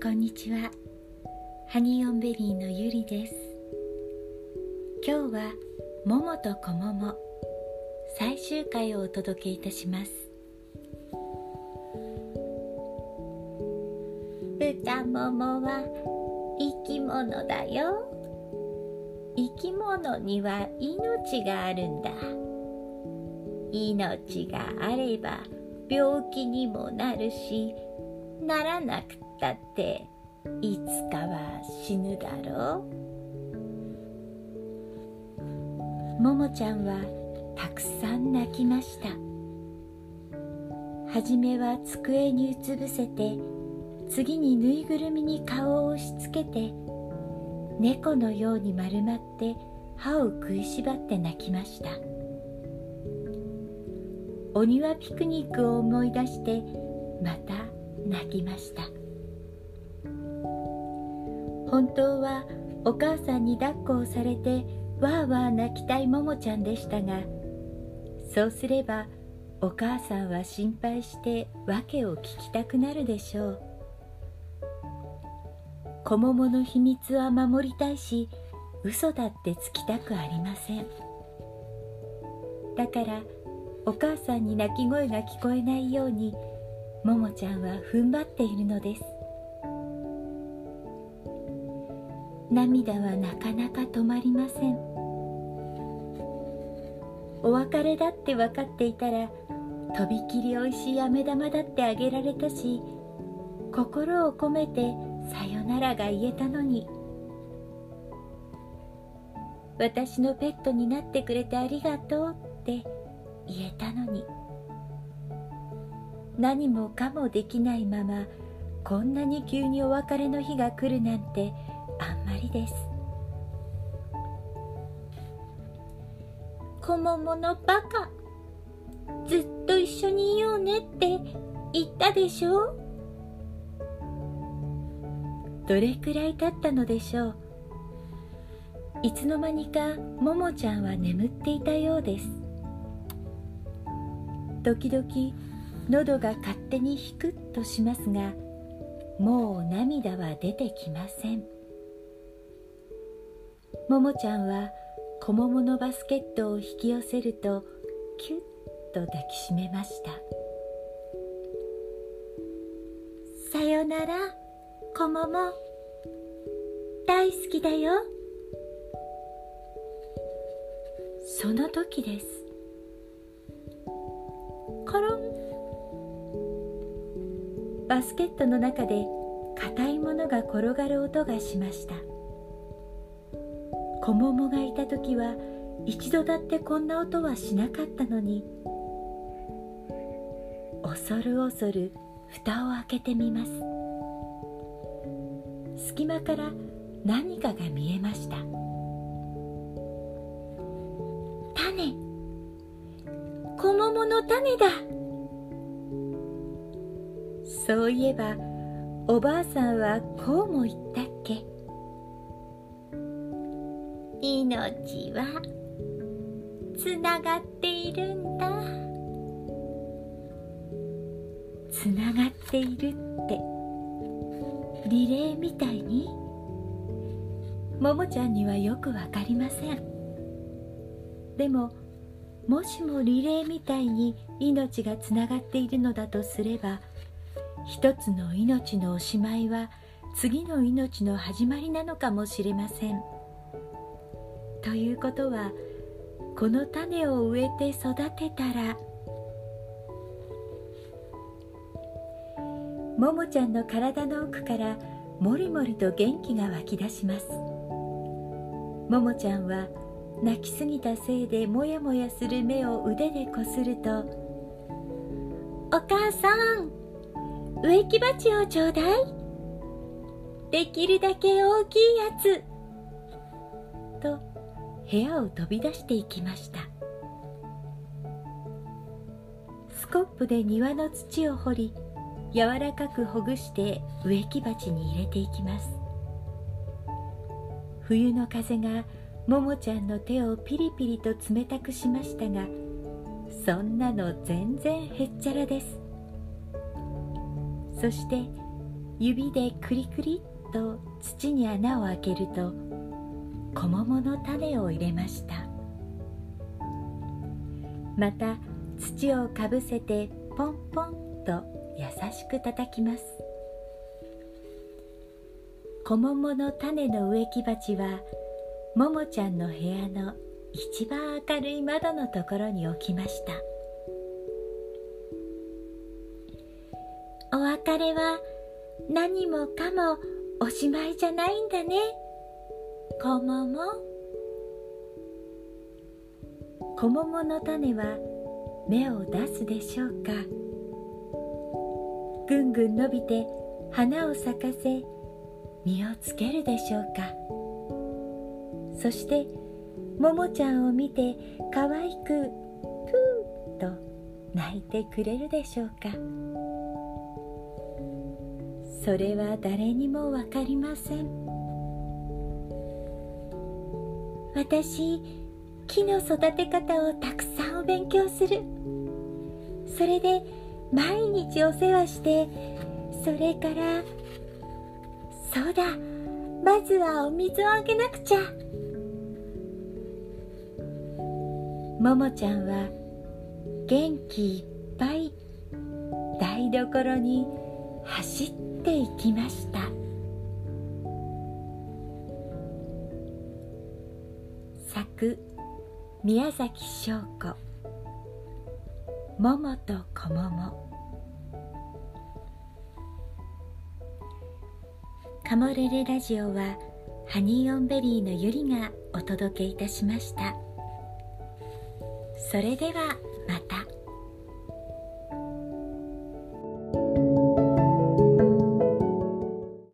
こんにちは。ハニーオンベリーのゆりです。今日は「ももとこもも」最終回をお届けいたします。豚ももは生き物だよ。生き物には命があるんだ。命があれば病気にもなるしならなくてったっていつかは死ぬだろう。ももちゃんはたくさん泣きました。はじめは机にうつ伏せて次にぬいぐるみに顔を押しつけて猫のように丸まって歯を食いしばって泣きました。お庭ピクニックを思い出してまた泣きました。本当はお母さんに抱っこをされてわーわー泣きたいももちゃんでしたがそうすればお母さんは心配して訳を聞きたくなるでしょう。小桃の秘密は守りたいし嘘だってつきたくありません。だからお母さんに泣き声が聞こえないようにももちゃんは踏ん張っているのです。涙はなかなか止まりません。お別れだって分かっていたらとびきりおいしい飴玉だってあげられたし心を込めてさよならが言えたのに。私のペットになってくれてありがとうって言えたのに。何もかもできないままこんなに急にお別れの日が来るなんてりです。小桃のバカずっと一緒にいようねって言ったでしょ？どれくらい経ったのでしょう？いつの間にかももちゃんは眠っていたようです。時々喉が勝手にひくっとしますがもう涙は出てきません。ももちゃんは小桃のバスケットを引き寄せるとキュッと抱きしめました。さよなら小桃大好きだよ。その時です。コロン。バスケットの中で硬いものが転がる音がしました。小桃がいた時は一度だってこんな音はしなかったのに恐る恐る蓋を開けてみます。隙間から何かが見えました。種。小桃の種だ。そういえばおばあさんはこうも言ったっけ？命はつながっているんだ。つながっているって。リレーみたいに。ももちゃんにはよくわかりません。でももしもリレーみたいに命がつながっているのだとすれば一つの命のおしまいは次の命の始まりなのかもしれません。ということはこの種を植えて育てたらももちゃんの体の奥からもりもりと元気が湧き出します。ももちゃんは泣きすぎたせいでもやもやする目を腕でこすると「お母さん植木鉢をちょうだい。できるだけ大きいやつ」と部屋を飛び出していきました。スコップで庭の土を掘り柔らかくほぐして植木鉢に入れていきます。冬の風がももちゃんの手をピリピリと冷たくしましたがそんなの全然へっちゃらです。そして指でクリクリっと土に穴を開けると小桃の種を入れました。また土をかぶせてポンポンと優しく叩きます。小桃の種の植木鉢はももちゃんの部屋の一番明るい窓のところに置きました。お別れは何もかもおしまいじゃないんだね。小桃？小桃の種は芽を出すでしょうか？ぐんぐん伸びて花を咲かせ実をつけるでしょうか？そしてももちゃんを見てかわいくプーと泣いてくれるでしょうか？それは誰にも分かりません。私木の育て方をたくさんお勉強する。それで毎日お世話してそれからそうだまずはお水をあげなくちゃ。ももちゃんは元気いっぱい台所に走っていきました。作宮崎翔子「桃と小桃」カモレレラジオはハニーオンベリーのゆりがお届けいたしました。それでは